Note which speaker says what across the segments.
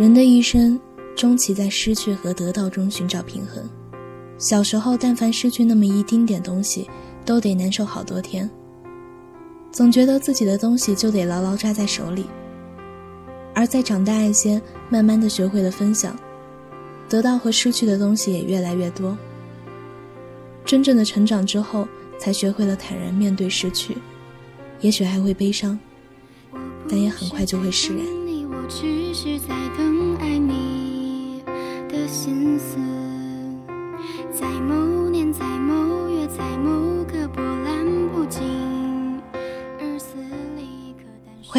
Speaker 1: 人的一生，终其在失去和得到中寻找平衡。小时候，但凡失去那么一丁点东西，都得难受好多天。总觉得自己的东西就得牢牢抓在手里。而在长大一些，慢慢的学会了分享，得到和失去的东西也越来越多。真正的成长之后，才学会了坦然面对失去，也许还会悲伤，但也很快就会释然。欢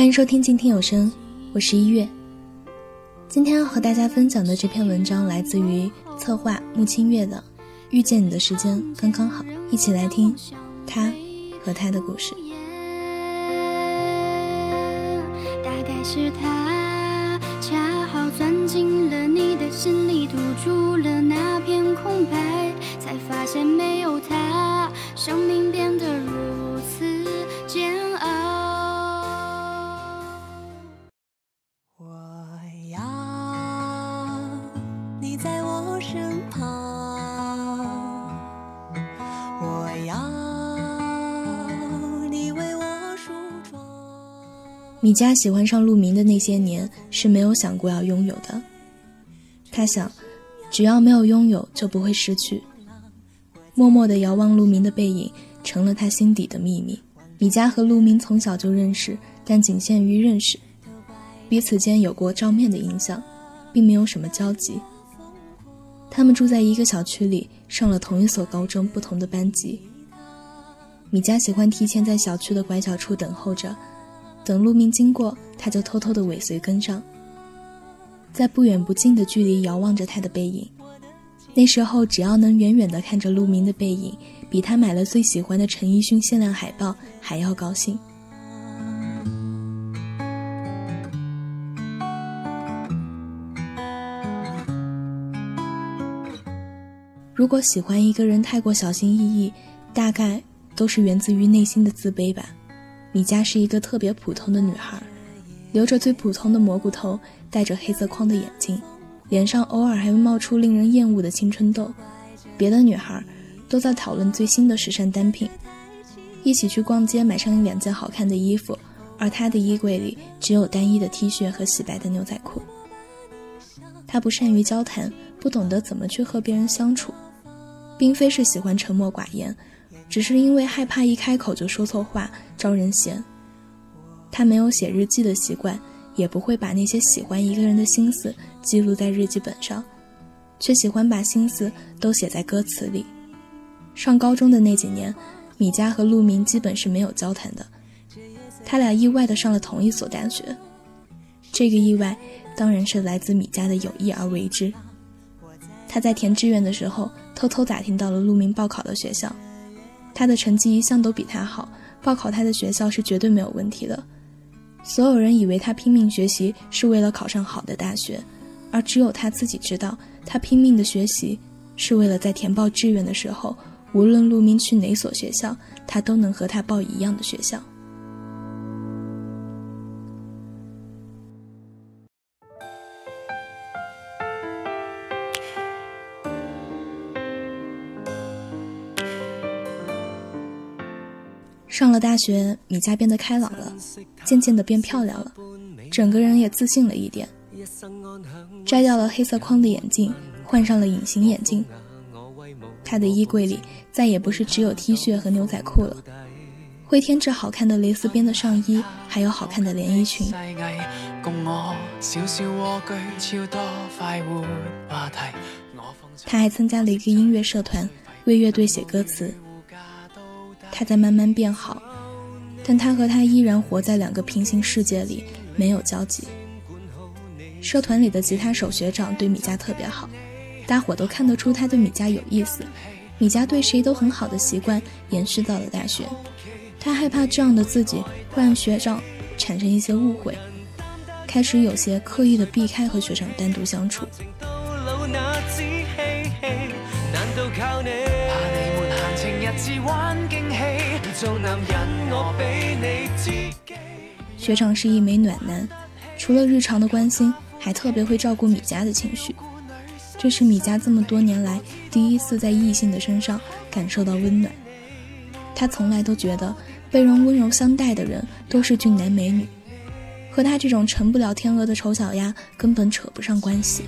Speaker 1: 迎收听静听有声。我是一月，今天要和大家分享的这篇文章来自于策划木清月的《遇见你的时间刚刚好》，一起来听他和他的故事。大概是他心里，堵住了那片空白，才发现没有他，生命变得如此煎熬。
Speaker 2: 我要你在我身旁，我要你为我梳妆
Speaker 1: 米佳喜欢上陆明的那些年是没有想过要拥有的。他想，只要没有拥有，就不会失去。默默地遥望陆明的背影，成了他心底的秘密。米佳和陆明从小就认识，但仅限于认识，彼此间有过照面的印象，并没有什么交集。他们住在一个小区里，上了同一所高中，不同的班级。米佳喜欢提前在小区的拐角处等候着。等陆明经过，他就偷偷的尾随跟上，在不远不近的距离遥望着他的背影。那时候，只要能远远的看着陆明的背影，比他买了最喜欢的陈奕迅限量海报还要高兴。如果喜欢一个人太过小心翼翼，大概都是源自于内心的自卑吧。米佳是一个特别普通的女孩，留着最普通的蘑菇头，戴着黑色框的眼镜，脸上偶尔还会冒出令人厌恶的青春痘。别的女孩都在讨论最新的时尚单品，一起去逛街买上一两件好看的衣服，而她的衣柜里只有单一的 T 恤和洗白的牛仔裤。她不善于交谈，不懂得怎么去和别人相处，并非是喜欢沉默寡言。只是因为害怕一开口就说错话，招人嫌。他没有写日记的习惯，也不会把那些喜欢一个人的心思记录在日记本上，却喜欢把心思都写在歌词里。上高中的那几年，米佳和陆明基本是没有交谈的。他俩意外的上了同一所大学，这个意外当然是来自米佳的有意而为之。他在填志愿的时候，偷偷打听到了陆明报考的学校。他的成绩一向都比他好，报考他的学校是绝对没有问题的。所有人以为他拼命学习是为了考上好的大学，而只有他自己知道，他拼命的学习是为了在填报志愿的时候，无论陆明去哪所学校，他都能和他报一样的学校。上了大学，米佳变得开朗了，渐渐的变漂亮了，整个人也自信了一点。摘掉了黑色框的眼镜，换上了隐形眼镜。他的衣柜里再也不是只有 T 恤和牛仔裤了，会添置好看的蕾丝边的上衣，还有好看的连衣裙。他还参加了一个音乐社团，为乐队写歌词。他在慢慢变好，但他和他依然活在两个平行世界里，没有交集。社团里的吉他手学长对米迦特别好，大伙都看得出他对米迦有意思。米迦对谁都很好的习惯延续到了大学，他害怕这样的自己会让学长产生一些误会，开始有些刻意的避开和学长单独相处。学长是一枚暖男，除了日常的关心，还特别会照顾米家的情绪。这是米家这么多年来第一次在异性的身上感受到温暖。他从来都觉得被人温柔相待的人都是俊男美女，和他这种成不了天鹅的丑小鸭根本扯不上关系。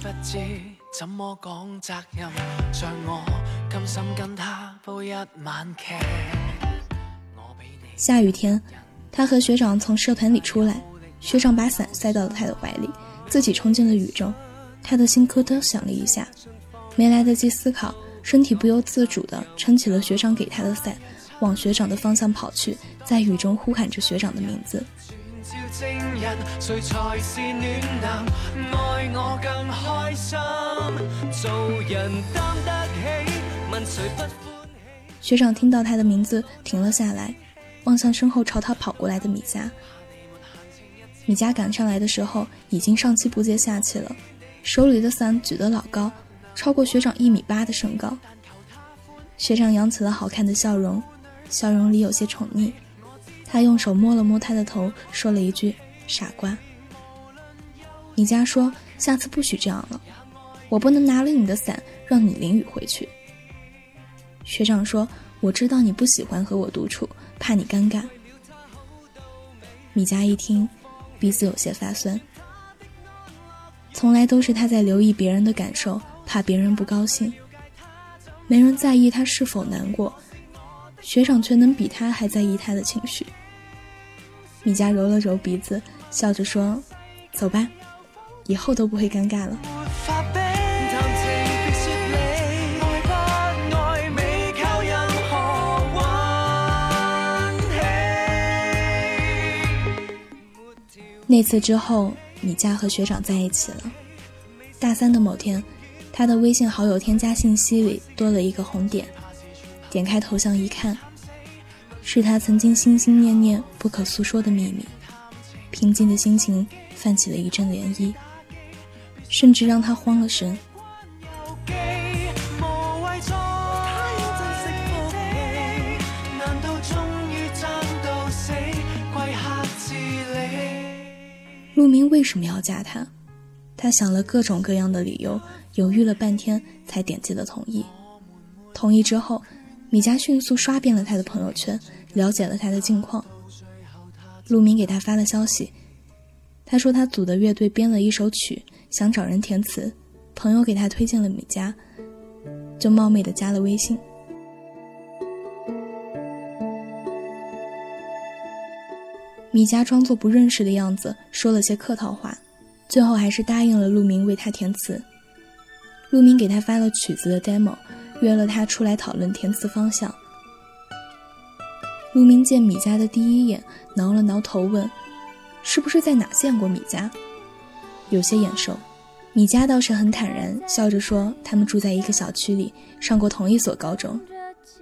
Speaker 1: 下雨天，他和学长从社团里出来，学长把伞塞到了他的怀里，自己冲进了雨中。他的心咯噔响了一下，没来得及思考，身体不由自主地撑起了学长给他的伞，往学长的方向跑去，在雨中呼喊着学长的名字。学长听到他的名字，停了下来，望向身后朝他跑过来的米佳。米佳赶上来的时候，已经上气不接下气了。手里的伞举得老高，超过学长一米八的身高。学长扬起了好看的笑容，笑容里有些宠溺。他用手摸了摸他的头，说了一句：“傻瓜。”米佳说：“下次不许这样了，我不能拿了你的伞让你淋雨回去。”学长说：“我知道你不喜欢和我独处，怕你尴尬。”米佳一听，鼻子有些发酸。从来都是他在留意别人的感受，怕别人不高兴。没人在意他是否难过，学长却能比他还在意他的情绪。米佳揉了揉鼻子，笑着说：“走吧，以后都不会尴尬了。”那次之后。米佳和学长在一起了。大三的某天，他的微信好友添加信息里多了一个红点，点开头像一看，是他曾经心心念念不可诉说的秘密。平静的心情泛起了一阵涟漪，甚至让他慌了神。陆明为什么要嫁他？他想了各种各样的理由，犹豫了半天，才点击了同意。同意之后，米佳迅速刷遍了他的朋友圈，了解了他的近况。陆明给他发了消息，他说他组的乐队编了一首曲，想找人填词，朋友给他推荐了米佳，就冒昧的加了微信。米佳装作不认识的样子，说了些客套话，最后还是答应了陆明为他填词。陆明给他发了曲子的 demo，约了他出来讨论填词方向。陆明见米佳的第一眼，挠了挠头问：“是不是在哪见过米佳？”有些眼熟。米佳倒是很坦然，笑着说：“他们住在一个小区里，上过同一所高中。”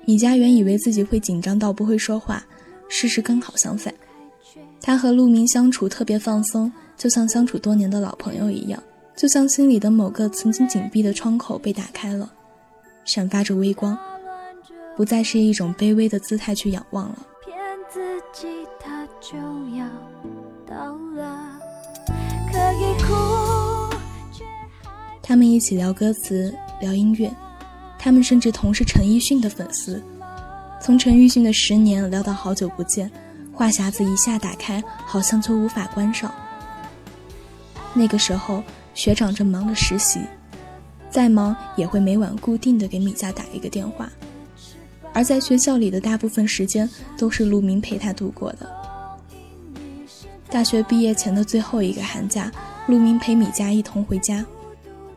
Speaker 1: 米佳原以为自己会紧张到不会说话，事实刚好相反。他和陆明相处特别放松，就像相处多年的老朋友一样，就像心里的某个曾经紧闭的窗口被打开了，闪发着微光，不再是一种卑微的姿态去仰望了。他们一起聊歌词，聊音乐，他们甚至同是陈奕迅的粉丝，从陈奕迅的十年聊到好久不见。话匣子一下打开，好像就无法关上。那个时候，学长正忙着实习，再忙也会每晚固定的给米佳打一个电话。而在学校里的大部分时间，都是陆明陪他度过的。大学毕业前的最后一个寒假，陆明陪米佳一同回家。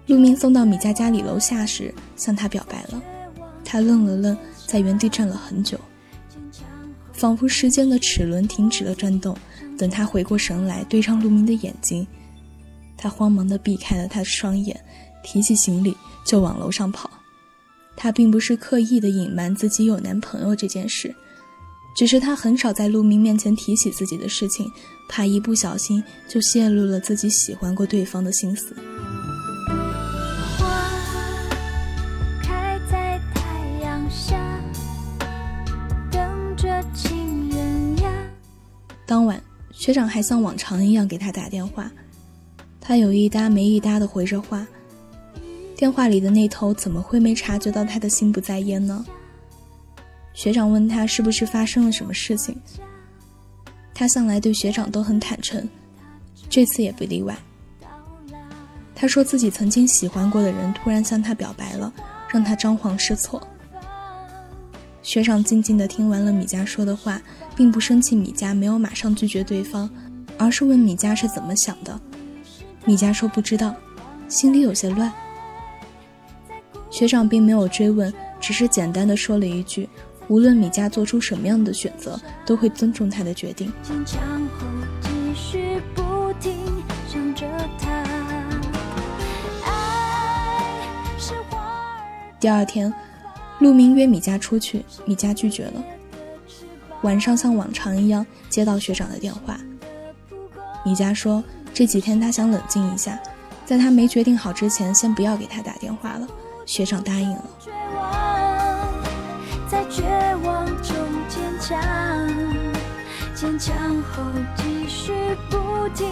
Speaker 1: 陆明送到米佳家里楼下时，向她表白了。他愣了愣，在原地站了很久。仿佛时间的齿轮停止了转动，等他回过神来，对上陆明的眼睛，他慌忙地避开了他的双眼，提起行李就往楼上跑。他并不是刻意的隐瞒自己有男朋友这件事，只是他很少在陆明面前提起自己的事情，怕一不小心就泄露了自己喜欢过对方的心思。当晚，学长还像往常一样给他打电话。他有一搭没一搭的回着话，电话里的那头怎么会没察觉到他的心不在焉呢？学长问他是不是发生了什么事情，他向来对学长都很坦诚，这次也不例外。他说自己曾经喜欢过的人突然向他表白了，让他张皇失措。学长静静地听完了米佳说的话，并不生气米佳没有马上拒绝对方，而是问米佳是怎么想的。米佳说不知道，心里有些乱。学长并没有追问，只是简单的说了一句：“无论米佳做出什么样的选择，都会尊重他的决定。”第二天，陆明约米佳出去，米佳拒绝了。晚上像往常一样接到学长的电话，米佳说这几天他想冷静一下，在他没决定好之前，先不要给他打电话了。学长答应了。
Speaker 2: 在绝望中坚坚强，强后继续不停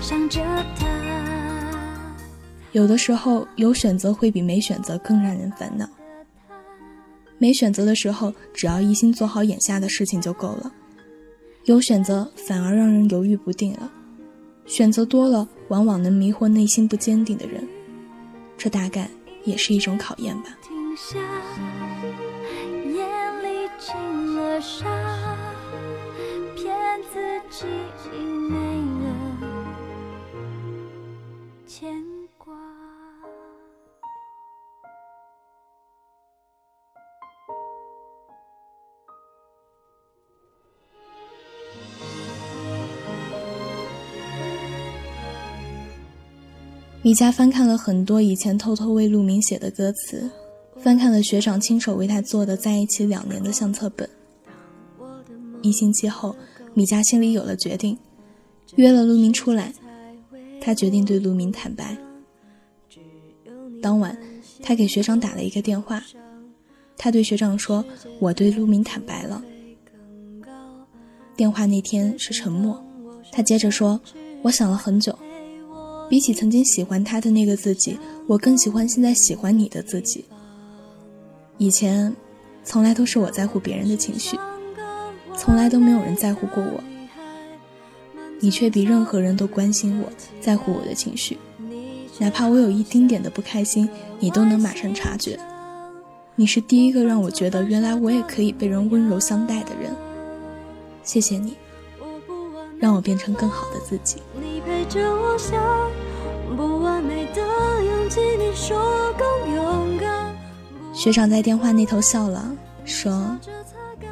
Speaker 2: 想着他
Speaker 1: 有的时候，有选择会比没选择更让人烦恼。没选择的时候，只要一心做好眼下的事情就够了；有选择，反而让人犹豫不定了。选择多了，往往能迷惑内心不坚定的人。这大概也是一种考验吧。米佳翻看了很多以前偷偷为陆明写的歌词，翻看了学长亲手为他做的在一起两年的相册本。一星期后，米佳心里有了决定，约了陆明出来。他决定对陆明坦白。当晚，他给学长打了一个电话，他对学长说：“我对陆明坦白了。”电话那天是沉默，他接着说：“我想了很久。”比起曾经喜欢他的那个自己，我更喜欢现在喜欢你的自己。以前，从来都是我在乎别人的情绪，从来都没有人在乎过我。你却比任何人都关心我，在乎我的情绪，哪怕我有一丁点的不开心，你都能马上察觉。你是第一个让我觉得原来我也可以被人温柔相待的人。谢谢你。让我变成更好的自己。学长在电话那头笑了，说：“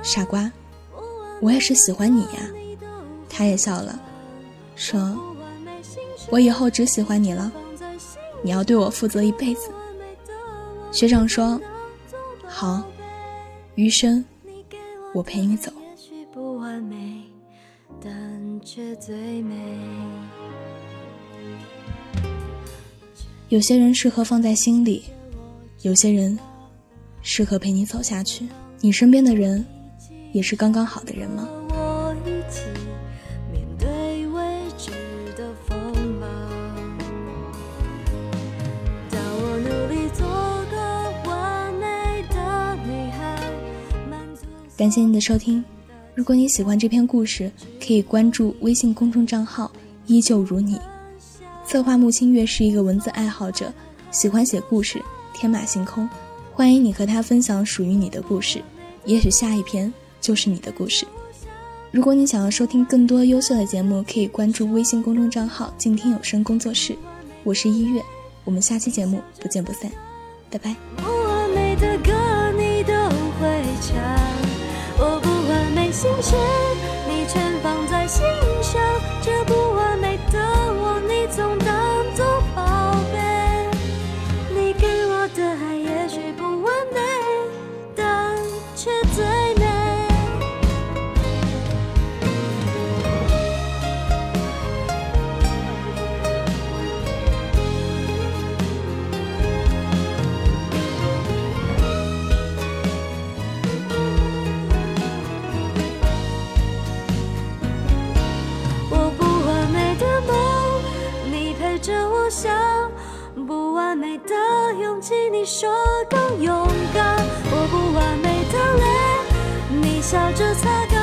Speaker 1: 傻瓜，我也是喜欢你呀。”他也笑了，说：“我以后只喜欢你了，你要对我负责一辈子。”学长说：“好，余生我陪你走。”却最美。有些人适合放在心里，有些人适合陪你走下去。你身边的人，也是刚刚好的人吗？感谢你的收听。如果你喜欢这篇故事，可以关注微信公众账号“依旧如你”。策划木清月是一个文字爱好者，喜欢写故事，天马行空。欢迎你和他分享属于你的故事，也许下一篇就是你的故事。如果你想要收听更多优秀的节目，可以关注微信公众账号“静听有声工作室”。我是一月，我们下期节目不见不散，拜拜。心事，你全放在心着我想不完美的勇气你说更勇敢。我不完美的泪你笑
Speaker 2: 着擦干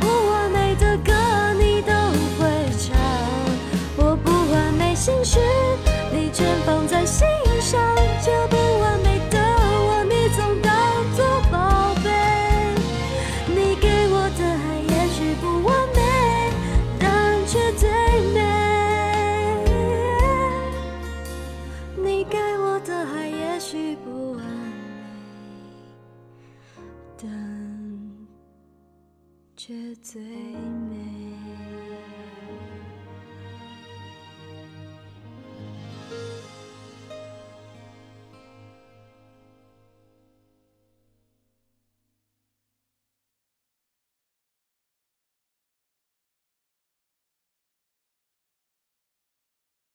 Speaker 2: 不完美的歌你都会唱我不完美心事你全放在心上就却最美。